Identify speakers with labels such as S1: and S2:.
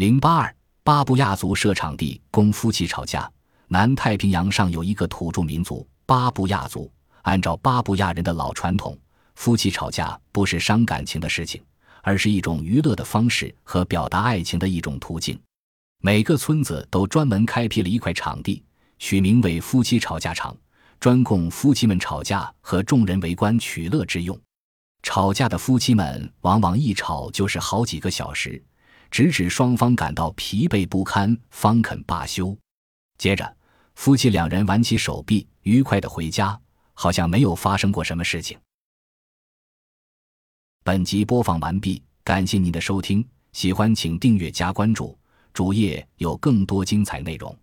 S1: 零八二，巴布亚族设场地供夫妻吵架。南太平洋上有一个土著民族巴布亚族，按照巴布亚人的老传统，夫妻吵架不是伤感情的事情，而是一种娱乐的方式和表达爱情的一种途径。每个村子都专门开辟了一块场地，取名为夫妻吵架场，专供夫妻们吵架和众人围观取乐之用。吵架的夫妻们往往一吵就是好几个小时。直至双方感到疲惫不堪，方肯罢休。接着，夫妻两人挽起手臂，愉快的回家，好像没有发生过什么事情。本集播放完毕，感谢您的收听，喜欢请订阅加关注，主页有更多精彩内容。